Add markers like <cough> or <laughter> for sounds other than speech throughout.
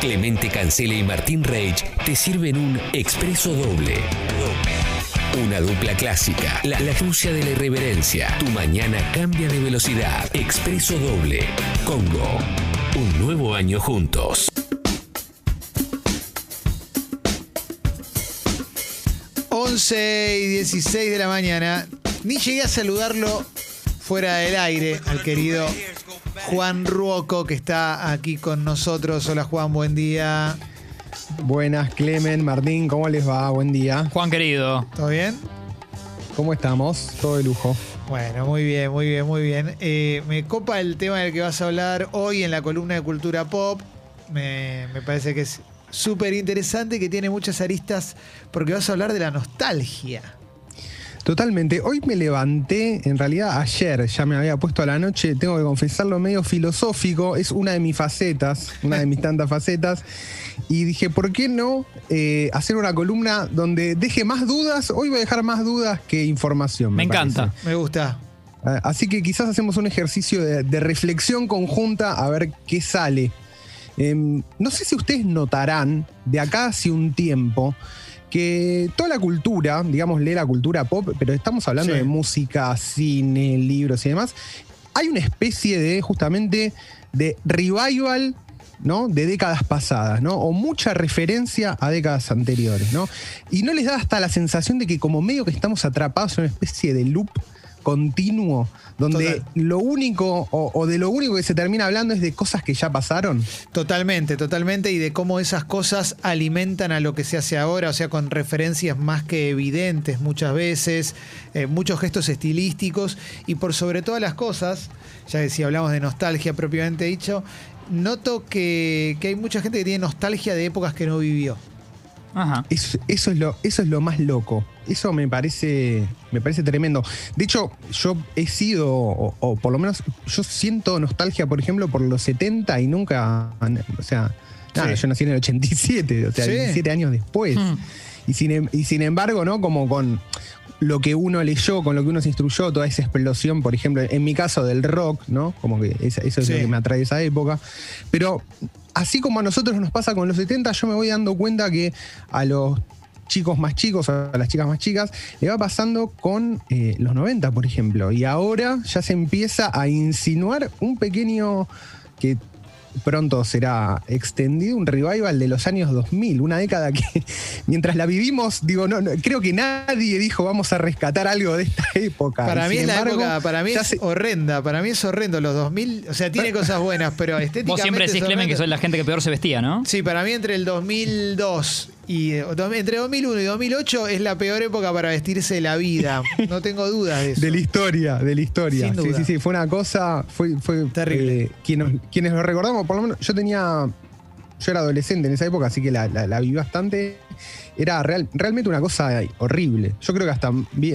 Clemente Cancela y Martín Reich te sirven un expreso doble. Una dupla clásica, la, la de la irreverencia. Tu mañana cambia de velocidad. Expreso doble. Congo. Un nuevo año juntos. 11 y 16 de la mañana. Ni llegué a saludarlo fuera del aire al querido Juan Ruoco que está aquí con nosotros. Hola Juan, buen día. Buenas, Clemen, Martín, ¿cómo les va? Buen día. Juan querido. ¿Todo bien? ¿Cómo estamos? Todo de lujo. Bueno, muy bien, muy bien, muy bien. Eh, me copa el tema del que vas a hablar hoy en la columna de Cultura Pop. Me, me parece que es súper interesante, que tiene muchas aristas, porque vas a hablar de la nostalgia. Totalmente. Hoy me levanté, en realidad ayer ya me había puesto a la noche, tengo que confesarlo, medio filosófico, es una de mis facetas, una de mis tantas facetas, y dije, ¿por qué no eh, hacer una columna donde deje más dudas? Hoy voy a dejar más dudas que información. Me, Me, parece. encanta. Me gusta. Ah, Así que quizás hacemos un ejercicio de, de reflexión conjunta a ver qué sale. Em, no sé si ustedes notarán de acá hace un tiempo que toda la cultura, digamos, la cultura pop, pero estamos hablando Sí. de música, cine, libros y demás, hay una especie de justamente de revival. ¿no? de décadas pasadas, ¿no? O mucha referencia a décadas anteriores, ¿no? Y no les da hasta la sensación de que como medio que estamos atrapados en una especie de loop continuo, donde Total. lo único, o, o de lo único que se termina hablando es de cosas que ya pasaron. Totalmente, totalmente, y de cómo esas cosas alimentan a lo que se hace ahora, o sea, con referencias más que evidentes muchas veces, eh, muchos gestos estilísticos, y por sobre todas las cosas, ya que si hablamos de nostalgia propiamente dicho, noto que, que hay mucha gente que tiene nostalgia de épocas que no vivió. Ajá. Eso, eso es lo, eso es lo más loco. Eso me parece, me parece tremendo. De hecho, yo he sido, o, o por lo menos yo siento nostalgia, por ejemplo, por los 70 y nunca, o sea, nada, Sí. yo nací en el 87, o sea, Sí. 17 años después. Hmm. Y, sin, em- y sin embargo, ¿no? Como con lo que uno leyó, con lo que uno se instruyó, toda esa explosión, por ejemplo, en mi caso del rock, ¿no? Como que eso es Sí. lo que me atrae esa época. Pero así como a nosotros nos pasa con los 70, yo me voy dando cuenta que a los chicos más chicos, a las chicas más chicas, le va pasando con eh, los 90, por ejemplo. Y ahora ya se empieza a insinuar un pequeño que pronto será extendido un revival de los años 2000, una década que <laughs> mientras la vivimos, digo, no, no, creo que nadie dijo vamos a rescatar algo de esta <laughs> época. Para mí es la época, para mí es se- horrenda, para mí es horrendo los 2000, o sea, tiene <laughs> cosas buenas, pero estéticamente Vos siempre es decís, Clemen, que soy la gente que peor se vestía, ¿no? Sí, para mí entre el 2002 y eh, entre 2001 y 2008 es la peor época para vestirse de la vida. <laughs> No tengo dudas de eso. De la historia, de la historia. Sin Sí, duda. sí, sí. Fue una cosa, fue, fue Terrible. eh, quienes, quienes lo recordamos, por lo menos yo tenía, yo era adolescente en esa época, así que la, la- la viví bastante. Era real- realmente una cosa horrible. Yo creo que hasta,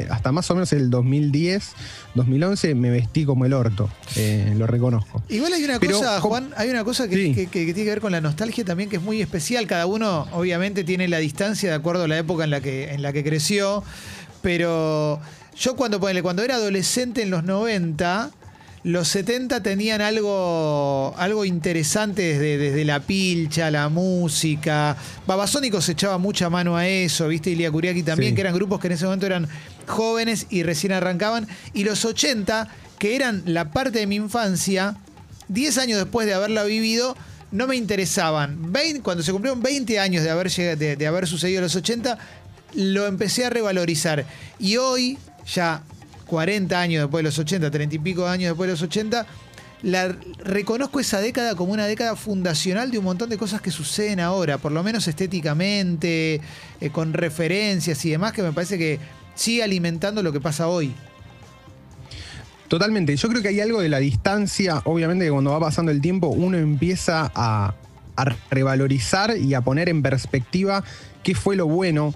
hasta más o menos el 2010, 2011 me vestí como el orto, eh, lo reconozco. Igual hay una Pero, cosa, ¿cómo- Juan, hay una cosa que, Sí. que- que- que tiene que ver con la nostalgia también que es muy especial. Cada uno, obviamente, tiene la distancia de acuerdo a la época en la que, en la que creció. Pero yo cuando, cuando era adolescente en los 90, los 70 tenían algo, algo interesante desde, desde la pilcha, la música. Babasónicos echaba mucha mano a eso, ¿viste? Ilia Kuriaki también, Sí. que eran grupos que en ese momento eran jóvenes y recién arrancaban. Y los 80, que eran la parte de mi infancia, 10 años después de haberla vivido, no me interesaban. Vein- cuando se cumplieron 20 años de haber, llegado- de, de haber sucedido los 80, lo empecé a revalorizar. Y hoy, ya 40 años después de los 80, 30 y pico años después de los 80, la, reconozco esa década como una década fundacional de un montón de cosas que suceden ahora, por lo menos estéticamente, eh, con referencias y demás, que me parece que sigue alimentando lo que pasa hoy. Totalmente. Yo creo que hay algo de la distancia. Obviamente que cuando va pasando el tiempo uno empieza a revalorizar y a poner en perspectiva qué fue lo bueno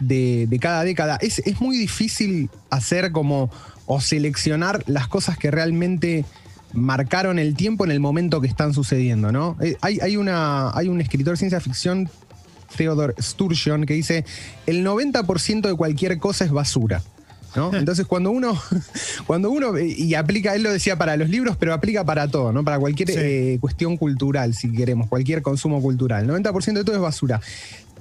de, de cada década. Es, es muy difícil hacer como o seleccionar las cosas que realmente marcaron el tiempo en el momento que están sucediendo, ¿no? Eh, hay, hay, una, hay un escritor de ciencia ficción, Theodore Sturgeon, que dice, el 90% de cualquier cosa es basura. ¿no? <laughs> Entonces, cuando uno, <laughs> cuando uno, y aplica, él lo decía para los libros, pero aplica para todo, ¿no? Para cualquier Sí. eh, cuestión cultural, si queremos, cualquier consumo cultural. El 90% de todo es basura.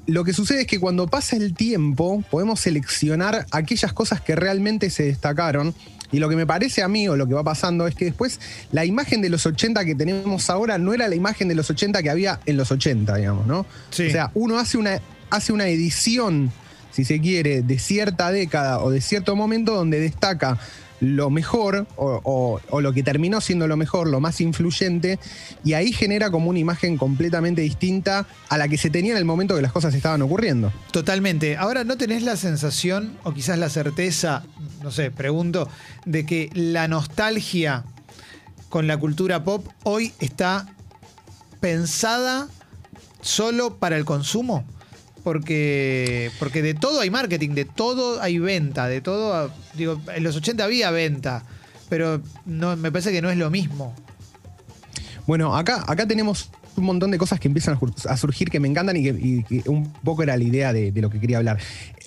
Lo que sucede es que cuando pasa el tiempo, podemos seleccionar aquellas cosas que realmente se destacaron. Y lo que me parece a mí, o lo que va pasando, es que después la imagen de los 80 que tenemos ahora no era la imagen de los 80 que había en los 80, digamos, ¿no? Sí. O sea, uno hace una, hace una edición, si se quiere, de cierta década o de cierto momento donde destaca lo mejor o, lo que terminó siendo lo mejor, lo más influyente, y ahí genera como una imagen completamente distinta a la que se tenía en el momento que las cosas estaban ocurriendo. Totalmente. Ahora, ¿no tenés la sensación, o quizás la certeza, no sé, pregunto, de que la nostalgia con la cultura pop hoy está pensada solo para el consumo? Porque, porque de todo hay marketing, de todo hay venta, de todo. Digo, en los 80 había venta, pero no, me parece que no es lo mismo. Bueno, acá, acá tenemos un montón de cosas que empiezan a surgir que me encantan y que, y que un poco era la idea de, de lo que quería hablar.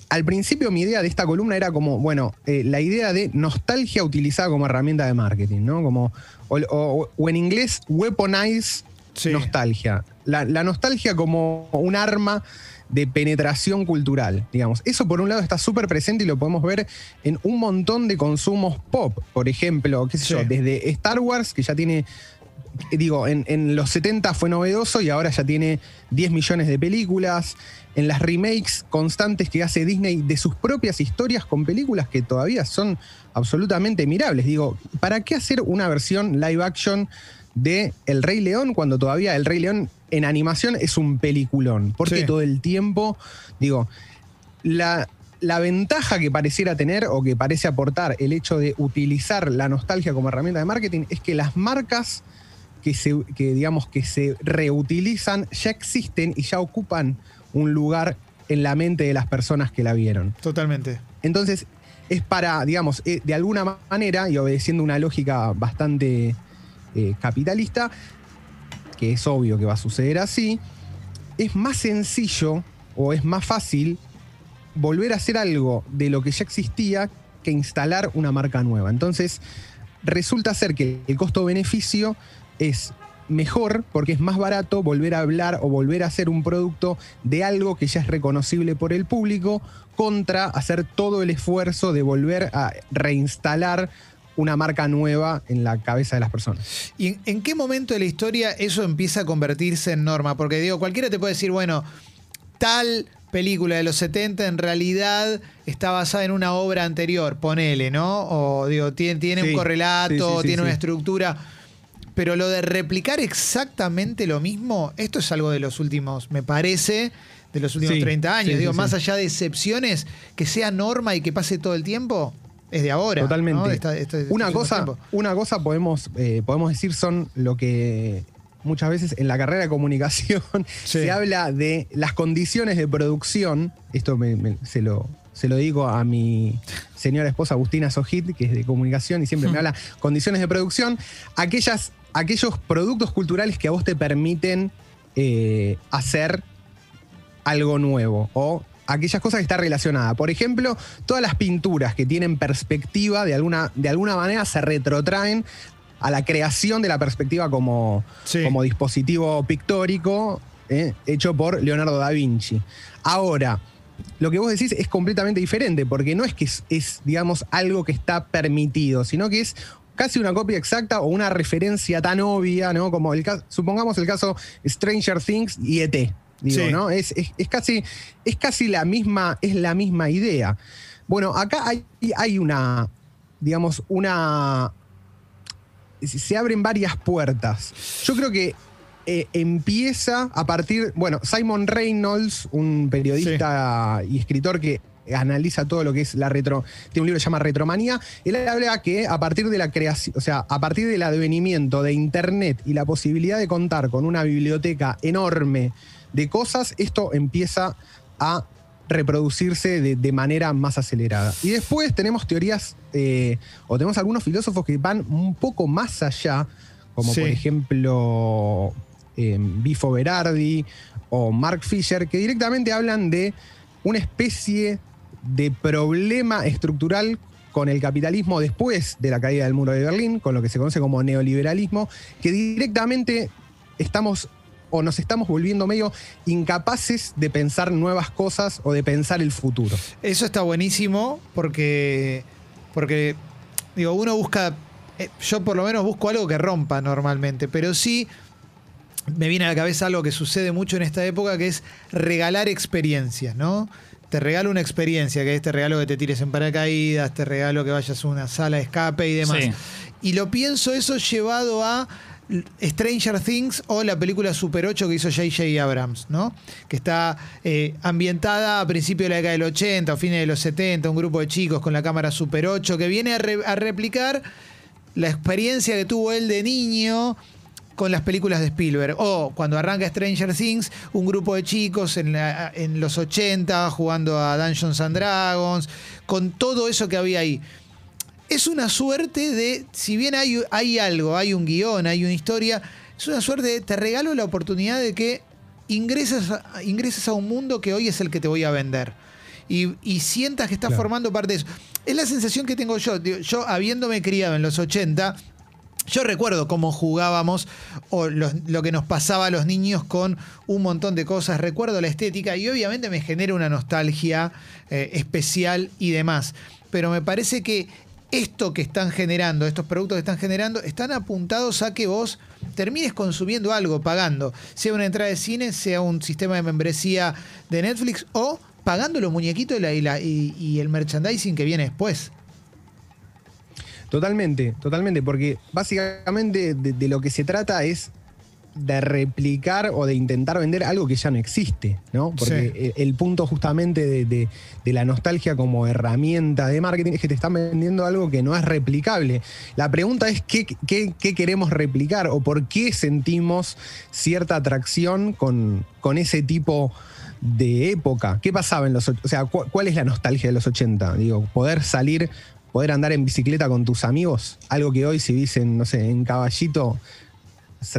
Al principio mi idea de esta columna era como, bueno, eh, la idea de nostalgia utilizada como herramienta de marketing, ¿no? Como, o, o- o en inglés, weaponize Sí. nostalgia. La, la nostalgia como un arma de penetración cultural, digamos. Eso por un lado está súper presente y lo podemos ver en un montón de consumos pop. Por ejemplo, qué sé Sí. yo, desde Star Wars, que ya tiene digo, en, en los 70 fue novedoso y ahora ya tiene 10 millones de películas. En las remakes constantes que hace Disney de sus propias historias con películas que todavía son absolutamente mirables. Digo, ¿para qué hacer una versión live action de El Rey León cuando todavía El Rey León en animación es un peliculón? Porque Sí. todo el tiempo, digo, la, la ventaja que pareciera tener o que parece aportar el hecho de utilizar la nostalgia como herramienta de marketing es que las marcas que se, que, digamos, que se reutilizan ya existen y ya ocupan un lugar en la mente de las personas que la vieron. Totalmente. Entonces, es para, digamos, eh, de alguna manera, y obedeciendo una lógica bastante eh, capitalista, que es obvio que va a suceder así, es más sencillo o es más fácil volver a hacer algo de lo que ya existía que instalar una marca nueva. Entonces, resulta ser que el costo-beneficio es mejor porque es más barato volver a hablar o volver a hacer un producto de algo que ya es reconocible por el público contra hacer todo el esfuerzo de volver a reinstalar una marca nueva en la cabeza de las personas. ¿Y en, en qué momento de la historia eso empieza a convertirse en norma? Porque digo, cualquiera te puede decir, bueno, tal película de los 70 en realidad está basada en una obra anterior, ponele, ¿no? O digo, tiene, tiene Sí, un correlato, sí, sí, sí, tiene una estructura. Pero lo de replicar exactamente lo mismo, esto es algo de los últimos, me parece, de los últimos Sí, 30 años. digo, más allá de excepciones, que sea norma y que pase todo el tiempo, es de ahora. Totalmente. una, cosa, una cosa podemos, eh, podemos decir son lo que muchas veces en la carrera de comunicación <laughs> Sí. se habla de las condiciones de producción. Esto me- me- se, lo, se lo digo a mi señora esposa Agustina Sojit, que es de comunicación y siempre me <laughs> habla condiciones de producción. Aquellas, aquellos productos culturales que a vos te permiten eh, hacer algo nuevo o aquellas cosas que están relacionadas. Por ejemplo, todas las pinturas que tienen perspectiva de alguna, de alguna manera se retrotraen a la creación de la perspectiva como, Sí. como dispositivo pictórico eh, hecho por Leonardo da Vinci. Ahora, lo que vos decís es completamente diferente, porque no es que es, es, digamos, algo que está permitido, sino que es casi una copia exacta o una referencia tan obvia, ¿no? Como el caso, supongamos el caso Stranger Things y ET. Digo, Sí. ¿no? Es, es- es casi, es casi la misma, es la misma idea. Bueno, acá hay, hay una, digamos, una. Se abren varias puertas. Yo creo que eh, empieza a partir. Bueno, Simon Reynolds, un periodista y escritor que analiza todo lo que es la retro. Tiene un libro que se llama Retromanía. Él habla que a partir de la creación, o sea, a partir del advenimiento de Internet y la posibilidad de contar con una biblioteca enorme de cosas, esto empieza a reproducirse de, de manera más acelerada. Y después tenemos teorías, eh, o tenemos algunos filósofos que van un poco más allá, como Sí. por ejemplo eh, Bifo Berardi o Mark Fisher, que directamente hablan de una especie de problema estructural con el capitalismo después de la caída del muro de Berlín, con lo que se conoce como neoliberalismo, que directamente estamos o nos estamos volviendo medio incapaces de pensar nuevas cosas o de pensar el futuro. Eso está buenísimo porque, porque digo, uno busca, eh, yo por lo menos busco algo que rompa normalmente, pero sí me viene a la cabeza algo que sucede mucho en esta época, que es regalar experiencias, ¿no? Te regalo una experiencia, que es te regalo que te tires en paracaídas, te regalo que vayas a una sala de escape y demás. Sí. Y lo pienso eso llevado a Stranger Things o la película Super 8 que hizo J.J. Abrams, ¿no? Que está eh, ambientada a principios de la década del 80 o fines de los 70, un grupo de chicos con la cámara Super 8 que viene a, re- a replicar la experiencia que tuvo él de niño con las películas de Spielberg. O cuando arranca Stranger Things, un grupo de chicos en, en los 80 jugando a Dungeons and Dragons, con todo eso que había ahí. Es una suerte de, si bien hay, hay algo, hay un guion, hay una historia, es una suerte de, te regalo la oportunidad de que ingreses a, ingreses a un mundo que hoy es el que te voy a vender. Y, y sientas que estás Claro. formando parte de eso. Es la sensación que tengo yo. Yo, habiéndome criado en los 80, yo recuerdo cómo jugábamos o los- lo que nos pasaba a los niños con un montón de cosas. Recuerdo la estética y obviamente me genera una nostalgia eh, especial y demás. Pero me parece que esto que están generando, estos productos que están generando, están apuntados a que vos termines consumiendo algo, pagando. Sea una entrada de cine, sea un sistema de membresía de Netflix o pagando los muñequitos y, la- y el merchandising que viene después. Totalmente, totalmente, porque básicamente de, de lo que se trata es de replicar o de intentar vender algo que ya no existe, ¿no? Porque Sí. el, punto justamente de, de- de la nostalgia como herramienta de marketing es que te están vendiendo algo que no es replicable. La pregunta es qué, qué- qué queremos replicar o por qué sentimos cierta atracción con, con ese tipo de época. ¿Qué pasaba en los O sea, cu- ¿cuál es la nostalgia de los 80? Digo, poder salir, poder andar en bicicleta con tus amigos, algo que hoy si dicen, no sé, en caballito,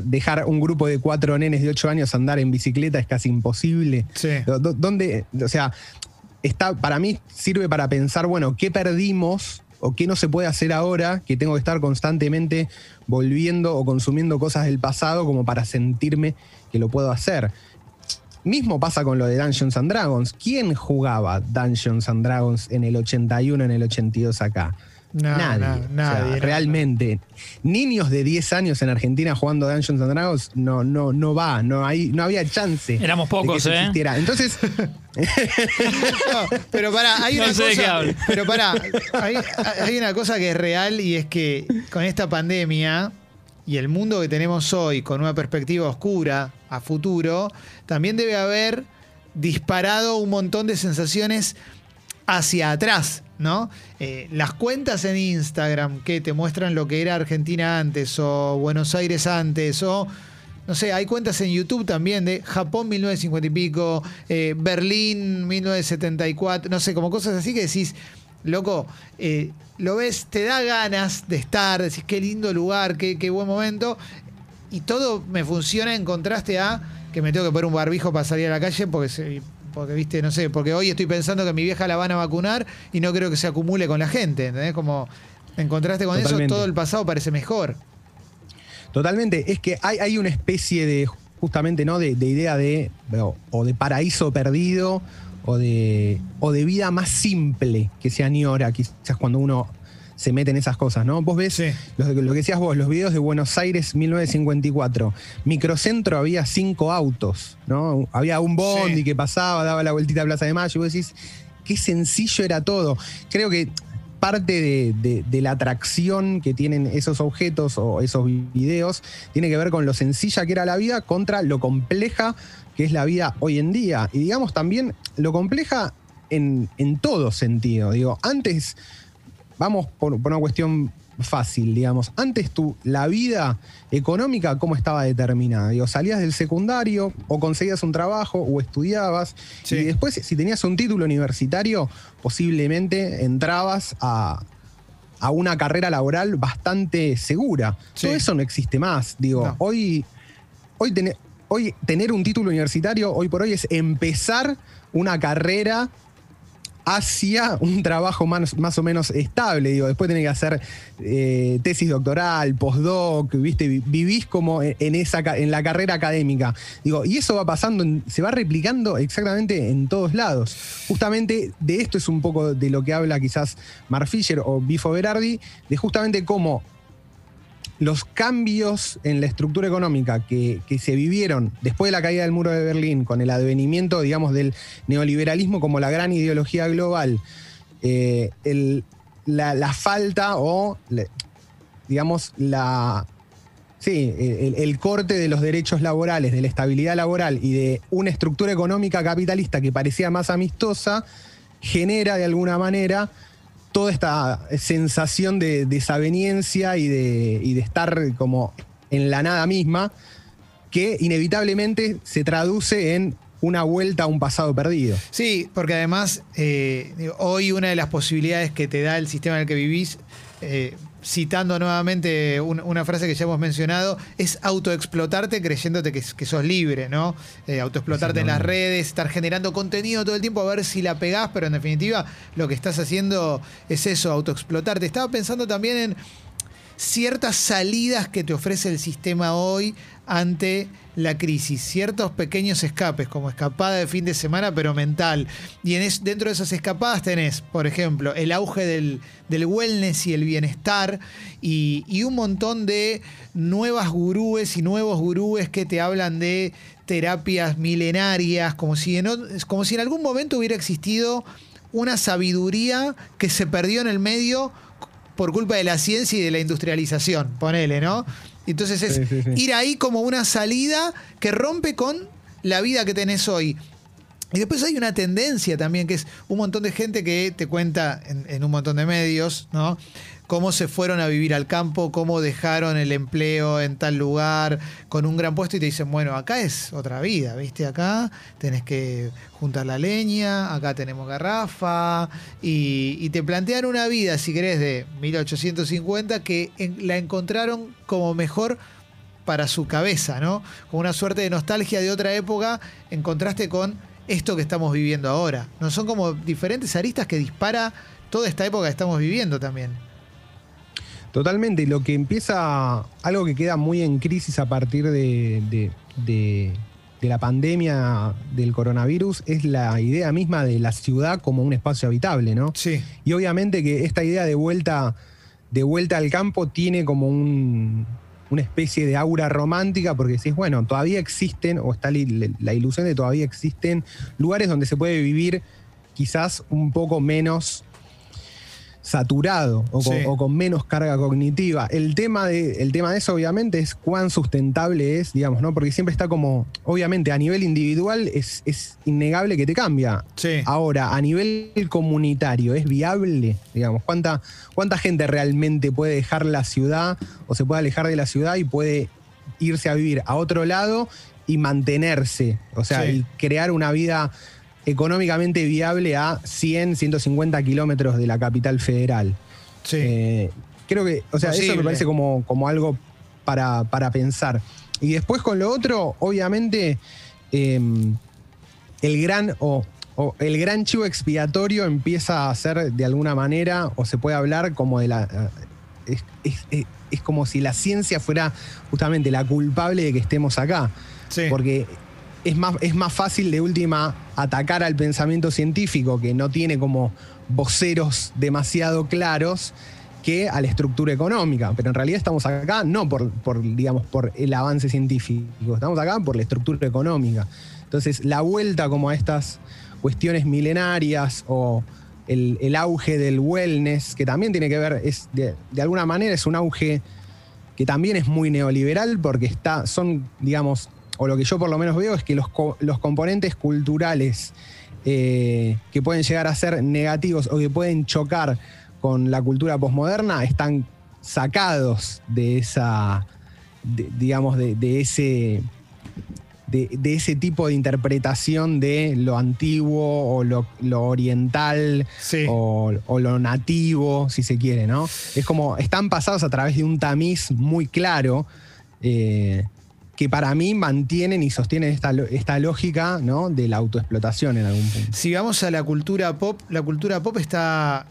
dejar un grupo de cuatro nenes de ocho años andar en bicicleta es casi imposible. Sí. ¿Dónde, o sea, está, para mí sirve para pensar, bueno, ¿qué perdimos o qué no se puede hacer ahora que tengo que estar constantemente volviendo o consumiendo cosas del pasado como para sentirme que lo puedo hacer? Mismo pasa con lo de Dungeons and Dragons. ¿Quién jugaba Dungeons and Dragons en el 81, en el 82 acá? No, nadie. no, O sea, nadie, no, realmente. Niños de 10 años en Argentina jugando Dungeons and Dragons no, no, no va, no, hay, no había chance. Éramos de que pocos, eso ¿eh? existiera. Entonces, No, <laughs> pero pará, hay No una sé de qué cosa. Pero pará, hay, hay una cosa que es real y es que con esta pandemia y el mundo que tenemos hoy, con una perspectiva oscura a futuro, también debe haber disparado un montón de sensaciones hacia atrás, ¿no? Eh, las cuentas en Instagram que te muestran lo que era Argentina antes o Buenos Aires antes o no sé, hay cuentas en YouTube también de Japón 1950 y pico, eh, Berlín 1974, no sé, como cosas así que decís, loco, eh, lo ves, te da ganas de estar, decís qué lindo lugar, qué, qué buen momento, y todo me funciona en contraste a que me tengo que poner un barbijo para salir a la calle porque se- porque viste, no sé, porque hoy estoy pensando que mi vieja la van a vacunar y no creo que se acumule con la gente, ¿entendés? Como en contraste con Totalmente. eso, todo el pasado parece mejor. totalmente, es que hay, hay una especie de, justamente, ¿no? De, de idea de, o, o de paraíso perdido, o de, o de vida más simple que se añora, quizás cuando uno se mete en esas cosas, ¿no? Vos ves Sí. lo, lo que decías vos, los videos de Buenos Aires 1954. Microcentro había cinco autos, ¿no? Había un bondi Sí. que pasaba, daba la vueltita a Plaza de Mayo, y vos decís, qué sencillo era todo. Creo que parte de, de- de la atracción que tienen esos objetos o esos videos tiene que ver con lo sencilla que era la vida contra lo compleja que es la vida hoy en día. Y digamos también lo compleja en, en todo sentido. Digo, antes, vamos por, por una cuestión fácil, digamos. Antes tú, la vida económica, ¿cómo estaba determinada? Digo, salías del secundario o conseguías un trabajo o estudiabas Sí. y después, si tenías un título universitario, posiblemente entrabas a, a una carrera laboral bastante segura. Sí. Todo eso no existe más. Digo, No. hoy, hoy, hoy tener un título universitario, hoy por hoy, es empezar una carrera hacia un trabajo más, más o menos estable. Digo, después tenés que hacer eh, tesis doctoral, postdoc, ¿viste? Vi- Vivís como en, esa, en la carrera académica. Digo, y eso va pasando, se va replicando exactamente en todos lados. Justamente de esto es un poco de lo que habla quizás Mark Fisher o Bifo Berardi, de justamente cómo los cambios en la estructura económica que, se vivieron después de la caída del muro de Berlín, con el advenimiento, digamos, del neoliberalismo como la gran ideología global, eh, la, falta o, digamos, la... Sí, el corte de los derechos laborales, de la estabilidad laboral y de una estructura económica capitalista que parecía más amistosa, genera de alguna manera toda esta sensación de desaveniencia y de, de estar como en la nada misma, que inevitablemente se traduce en una vuelta a un pasado perdido. Sí, porque además eh, hoy una de las posibilidades que te da el sistema en el que vivís, eh, citando nuevamente un- una frase que ya hemos mencionado, es autoexplotarte creyéndote que, que sos libre, ¿no? Eh, autoexplotarte en las redes, estar generando contenido todo el tiempo a ver si la pegás, pero en definitiva lo que estás haciendo es eso, autoexplotarte. Estaba pensando también en ciertas salidas que te ofrece el sistema hoy ante la crisis, ciertos pequeños escapes, como escapada de fin de semana, pero mental. Y en es- dentro de esas escapadas tenés, por ejemplo, el auge del, del wellness y el bienestar, y, y un montón de nuevas gurúes y nuevos gurúes que te hablan de terapias milenarias, como si en, como si en algún momento hubiera existido una sabiduría que se perdió en el medio por culpa de la ciencia y de la industrialización, ponele, ¿no? Entonces es Sí, sí, sí. ir ahí como una salida que rompe con la vida que tenés hoy. Y después hay una tendencia también, que es un montón de gente que te cuenta en, un montón de medios, ¿no? Cómo se fueron a vivir al campo, cómo dejaron el empleo en tal lugar, con un gran puesto, y te dicen, bueno, acá es otra vida, ¿viste? Acá tenés que juntar la leña, acá tenemos garrafa, y, te plantean una vida, si querés, de 1850, que la encontraron como mejor para su cabeza, ¿no? Con una suerte de nostalgia de otra época en contraste con esto que estamos viviendo ahora. No son como diferentes aristas que dispara toda esta época que estamos viviendo también. Totalmente, lo que empieza, algo que queda muy en crisis a partir de, de- de- de la pandemia del coronavirus es la idea misma de la ciudad como un espacio habitable, ¿no? Sí. Y obviamente que esta idea de vuelta, de vuelta al campo tiene como un- una especie de aura romántica, porque decís, bueno, todavía existen, o está la, ilusión de todavía existen lugares donde se puede vivir quizás un poco menos saturado o con, Sí. o con menos carga cognitiva. El tema, de, el tema de eso, obviamente, es cuán sustentable es, digamos, ¿no? Porque siempre está como, obviamente, a nivel individual es, es innegable que te cambia. Sí. Ahora, a nivel comunitario, ¿es viable? Digamos, ¿cuánta, ¿cuánta gente realmente puede dejar la ciudad o se puede alejar de la ciudad y puede irse a vivir a otro lado y mantenerse? O sea, Sí. y crear una vida económicamente viable a 100, 150 kilómetros de la capital federal. Sí. Eh, creo que, o sea, eso me parece como, como algo para, para pensar. Y después con lo otro, obviamente, eh, el gran o, o el gran chivo expiatorio empieza a ser de alguna manera, o se puede hablar como de la. eh, Es, es- es- es como si la ciencia fuera justamente la culpable de que estemos acá. sí. Porque es más, es más fácil de última atacar al pensamiento científico que no tiene como voceros demasiado claros que a la estructura económica. Pero en realidad estamos acá no por, por, digamos, por el avance científico, estamos acá por la estructura económica. Entonces, la vuelta como a estas cuestiones milenarias o el, el auge del wellness, que también tiene que ver, es de, de alguna manera es un auge que también es muy neoliberal porque está, son, digamos, o lo que yo por lo menos veo es que los, co- los componentes culturales eh, que pueden llegar a ser negativos o que pueden chocar con la cultura posmoderna están sacados de esa, de- digamos, de, de ese de, de ese tipo de interpretación de lo antiguo o lo, lo oriental Sí. o, o lo nativo, si se quiere, ¿no? Es como, están pasados a través de un tamiz muy claro, eh, que para mí mantienen y sostienen esta, esta lógica ¿no? de la autoexplotación en algún punto. Si vamos a la cultura pop, la cultura pop está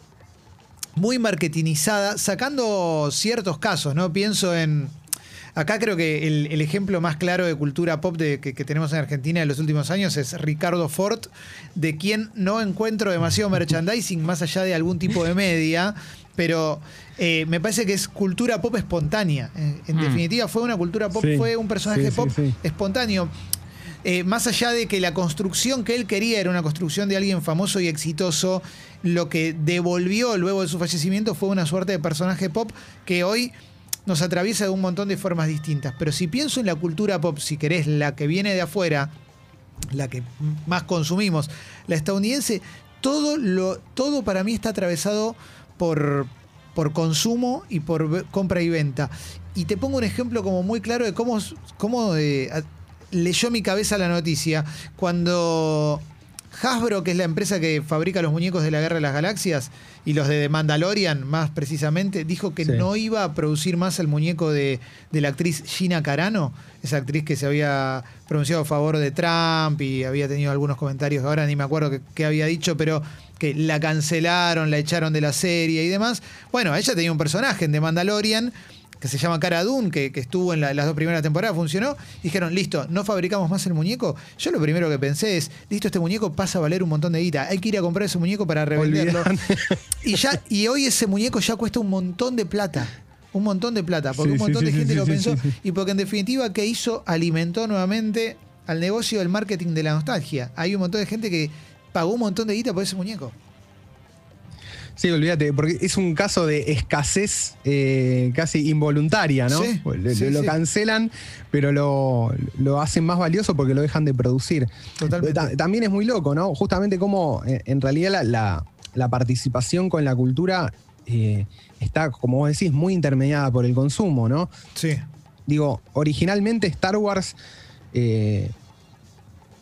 muy marketingizada, sacando ciertos casos, ¿no? Pienso en. Acá creo que el, el ejemplo más claro de cultura pop de- que, que tenemos en Argentina en los últimos años es Ricardo Ford, de quien no encuentro demasiado merchandising más allá de algún tipo de media, pero eh, me parece que es cultura pop espontánea. En, en Mm. definitiva, fue una cultura pop, Sí, fue un personaje sí, sí, pop sí. espontáneo. Eh, más allá de que la construcción que él quería era una construcción de alguien famoso y exitoso, lo que devolvió luego de su fallecimiento fue una suerte de personaje pop que hoy nos atraviesa de un montón de formas distintas. Pero si pienso en la cultura pop, si querés, la que viene de afuera, la que más consumimos, la estadounidense, todo, lo, todo para mí está atravesado por, por consumo y por compra y venta. Y te pongo un ejemplo como muy claro de cómo, cómo eh, leyó mi cabeza la noticia. Cuando Hasbro, que es la empresa que fabrica los muñecos de la Guerra de las Galaxias y los de The Mandalorian más precisamente, dijo que Sí. no iba a producir más el muñeco de, de la actriz Gina Carano, esa actriz que se había pronunciado a favor de Trump y había tenido algunos comentarios ahora ni me acuerdo qué había dicho, pero que la cancelaron, la echaron de la serie y demás. Bueno, ella tenía un personaje en The Mandalorian que se llama Cara Dune, que, que estuvo en la- las dos primeras temporadas, funcionó. Dijeron, listo, no fabricamos más el muñeco. Yo lo primero que pensé es, listo, este muñeco pasa a valer un montón de guita. Hay que ir a comprar ese muñeco para revenderlo. Y, ya, y hoy ese muñeco ya cuesta un montón de plata. Un montón de plata, porque Sí, un montón sí, de sí, gente lo pensó. Y porque en definitiva, ¿qué hizo? Alimentó nuevamente al negocio del marketing de la nostalgia. Hay un montón de gente que pagó un montón de guita por ese muñeco. Sí, olvídate, porque es un caso de escasez eh, casi involuntaria, ¿no? Sí, lo, sí, lo sí. cancelan, pero lo, lo hacen más valioso porque lo dejan de producir. Totalmente. Ta- También es muy loco, ¿no? Justamente como eh, en realidad la, la- la participación con la cultura eh, está, como vos decís, muy intermediada por el consumo, ¿no? Sí. digo, originalmente Star Wars eh,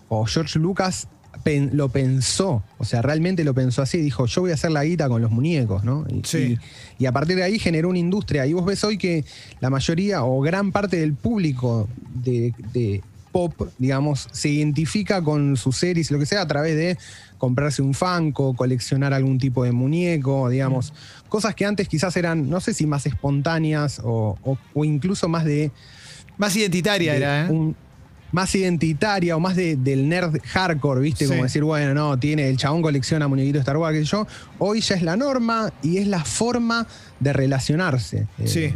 o George Lucas pen- lo pensó, o sea, realmente lo pensó así, dijo, yo voy a hacer la guita con los muñecos, ¿no? Y, Sí. y- y a partir de ahí generó una industria. Y vos ves hoy que la mayoría o gran parte del público de, de pop, digamos, se identifica con sus series, lo que sea, a través de comprarse un Funko, coleccionar algún tipo de muñeco, digamos, cosas que antes quizás eran, no sé si más espontáneas o, o- o incluso más de Más identitaria de era, ¿eh? un- más identitaria o más de- del nerd hardcore, ¿viste? Sí. Como decir, bueno, no, tiene, el chabón colecciona muñequitos de Star Wars, sé yo. Hoy ya es la norma y es la forma de relacionarse. Eh, Sí.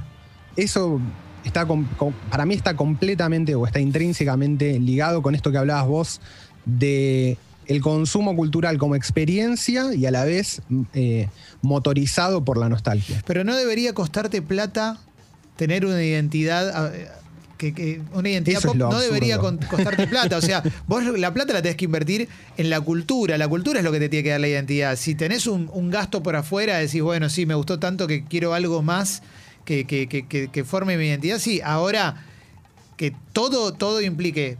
Eso está com- com- para mí está completamente o está intrínsecamente ligado con esto que hablabas vos de el consumo cultural como experiencia y a la vez eh, motorizado por la nostalgia. Pero no debería costarte plata tener una identidad. Que, que una identidad Eso pop no absurdo. debería costarte <laughs> plata. O sea, vos la plata la tenés que invertir en la cultura. La cultura es lo que te tiene que dar la identidad. Si tenés un, un gasto por afuera, decís, bueno, sí, me gustó tanto que quiero algo más que- que- que forme mi identidad. Sí, ahora que todo, todo implique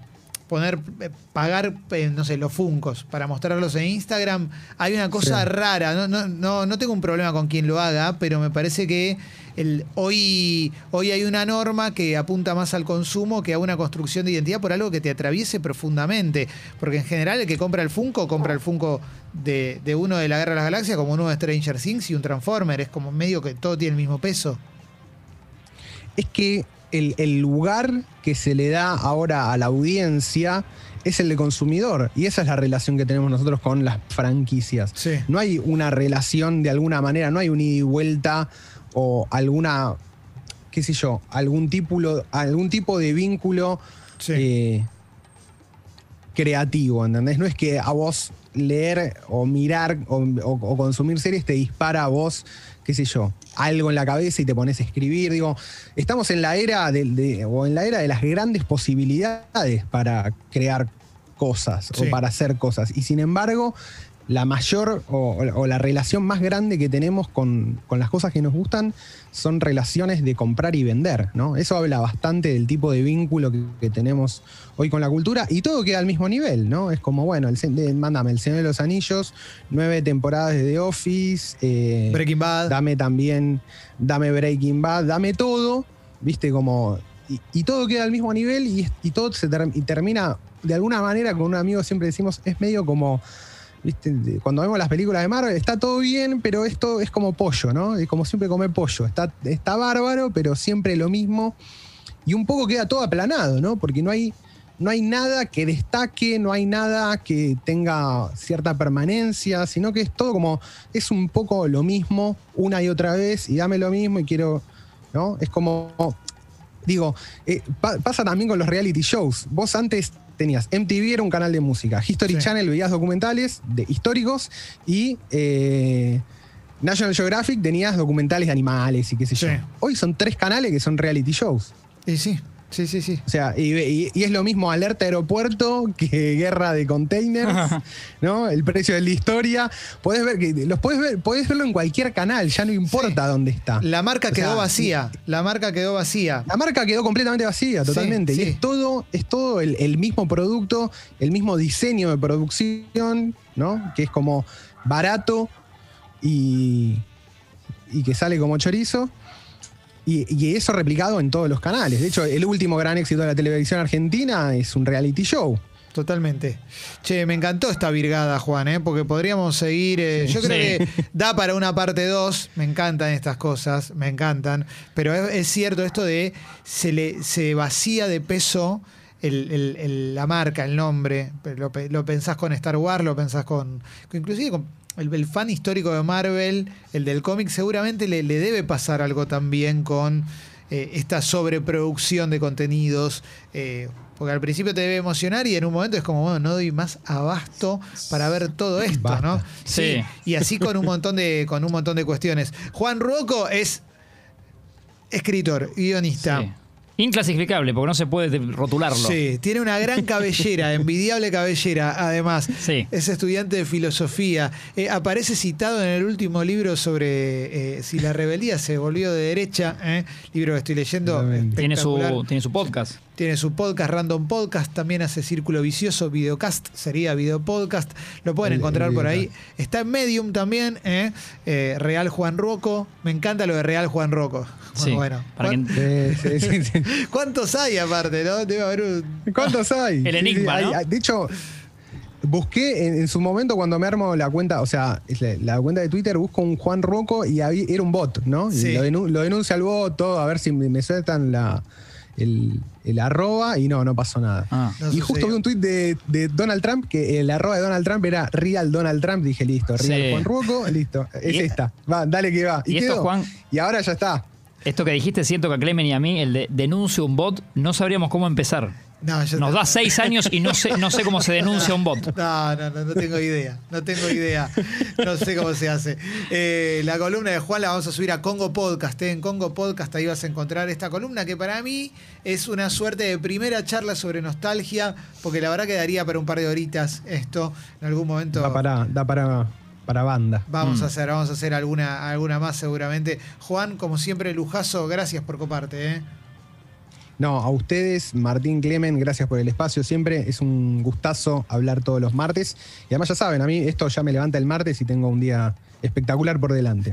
poner, eh, pagar, eh, no sé, los funcos para mostrarlos en Instagram, hay una cosa Sí. rara. No, no, no, no tengo un problema con quien lo haga, pero me parece que el, hoy, hoy hay una norma que apunta más al consumo que a una construcción de identidad por algo que te atraviese profundamente. Porque en general el que compra el Funko, compra el Funko de, de uno de la Guerra de las Galaxias, como uno de Stranger Things y un Transformer. Es como medio que todo tiene el mismo peso. es que el, el lugar que se le da ahora a la audiencia es el de consumidor. Y esa es la relación que tenemos nosotros con las franquicias. Sí. No hay una relación de alguna manera, no hay un ida y vuelta o alguna, qué sé yo, algún tipo, algún tipo de vínculo Sí. eh, creativo, ¿entendés? No es que a vos leer o mirar o, o- o consumir series te dispara a vos, qué sé yo, algo en la cabeza y te pones a escribir. Digo, estamos en la era del- de, o en la era de las grandes posibilidades para crear cosas Sí. o para hacer cosas. Y sin embargo, la mayor o, o la relación más grande que tenemos con, con las cosas que nos gustan son relaciones de comprar y vender, ¿no? Eso habla bastante del tipo de vínculo que, que tenemos hoy con la cultura y todo queda al mismo nivel, ¿no? Es como, bueno, el, de- mándame El Señor de los Anillos, nueve temporadas de The Office, eh, Breaking Bad. dame también, dame Breaking Bad, dame todo, viste como... y, y todo queda al mismo nivel y, y todo se ter- y termina de alguna manera con un amigo siempre decimos, es medio como, cuando vemos las películas de Marvel, está todo bien, pero esto es como pollo, ¿no? Es como siempre comer pollo, está, está bárbaro, pero siempre lo mismo. Y un poco queda todo aplanado, ¿no? Porque no hay, no hay nada que destaque, no hay nada que tenga cierta permanencia, sino que es todo como, es un poco lo mismo una y otra vez y dame lo mismo y quiero, ¿no? Es como, digo, eh, pa- pasa también con los reality shows. Vos antes tenías, MTV era un canal de música, History Sí. Channel veías documentales de, históricos y... eh, National Geographic tenías documentales de animales y qué sé yo. Sí. Hoy son tres canales que son reality shows. Y sí, sí, sí, sí. O sea, y, y- y es lo mismo alerta aeropuerto que guerra de containers, ¿no? El precio de la historia. Podés ver que los podés ver, podés verlo en cualquier canal, ya no importa dónde está. La marca O quedó sea, vacía. La marca quedó vacía. La marca quedó completamente vacía, totalmente. sí. Y es todo, es todo el, el mismo producto, el mismo diseño de producción, ¿no? Que es como barato y, y que sale como chorizo. Y, y eso replicado en todos los canales. De hecho, el último gran éxito de la televisión argentina es un reality show. Totalmente. Che, me encantó esta virgada, Juan, ¿eh? porque podríamos seguir. eh, yo creo Sí. que da para una parte 2. Me encantan estas cosas, me encantan. Pero es, es cierto esto de se le se vacía de peso el- el- el- la marca, el nombre. Lo, lo pensás con Star Wars, lo pensás con. con- inclusive con. El, el fan histórico de Marvel, el del cómic, seguramente le, le debe pasar algo también con eh, esta sobreproducción de contenidos. eh, porque al principio te debe emocionar y en un momento es como, bueno, no doy más abasto para ver todo esto, Basta. ¿no? Sí. Y así con un montón de, con un montón de cuestiones. Juan Ruoco es escritor, guionista. Sí. Inclasificable, porque no se puede rotularlo. Sí, tiene una gran cabellera, <laughs> envidiable cabellera, además. Sí. Es estudiante de filosofía. Eh, aparece citado en el último libro sobre eh, si la rebeldía se volvió de derecha, ¿eh? libro que estoy leyendo. Tiene su, tiene su podcast. Tiene su podcast, Random Podcast, también hace Círculo Vicioso, Videocast, sería Video Podcast, lo pueden El- encontrar el por ahí. Está en Medium también, ¿eh? Eh, Real Juan Roco, me encanta lo de Real Juan Roco. Sí, Bueno, para ¿cuán- que- Sí, sí. <laughs> ¿cuántos hay aparte, no? Debe haber un... ¿Cuántos hay? El enigma, hay- ¿no? hay- de hecho, busqué en, en su momento cuando me armo la cuenta, o sea, la, la cuenta de Twitter, busco un Juan Roco y había- era un bot, ¿no? Y Sí. Lo, denu- lo denuncia el bot, todo, a ver si me, me sueltan la, el, el arroba y no, no pasó nada. Ah. No y justo vi un tuit de, de Donald Trump que el arroba de Donald Trump era Real Donald Trump. Dije, listo, Real Sí. Juan Roco, listo. <laughs> Es Y- esta. Va, dale que va. y esto. Juan- Y ahora ya está. Esto que dijiste, siento que a Clemen y a mí, el de denuncio un bot, no sabríamos cómo empezar. No, yo Nos no- da seis años y no sé, no sé cómo se denuncia un bot. No, no, no, no tengo idea. No tengo idea. No sé cómo se hace. Eh, la columna de Juan la vamos a subir a Congo Podcast. ¿eh? En Congo Podcast ahí vas a encontrar esta columna que para mí es una suerte de primera charla sobre nostalgia, porque la verdad que daría para un par de horitas esto. En algún momento Da para, da para, para banda. vamos Mm. a hacer, vamos a hacer alguna, alguna más seguramente. Juan, como siempre, lujazo, gracias por coparte. ¿eh? No, a ustedes, Martín Clemen, gracias por el espacio. Siempre es un gustazo hablar todos los martes. Y además ya saben, a mí esto ya me levanta el martes y tengo un día espectacular por delante.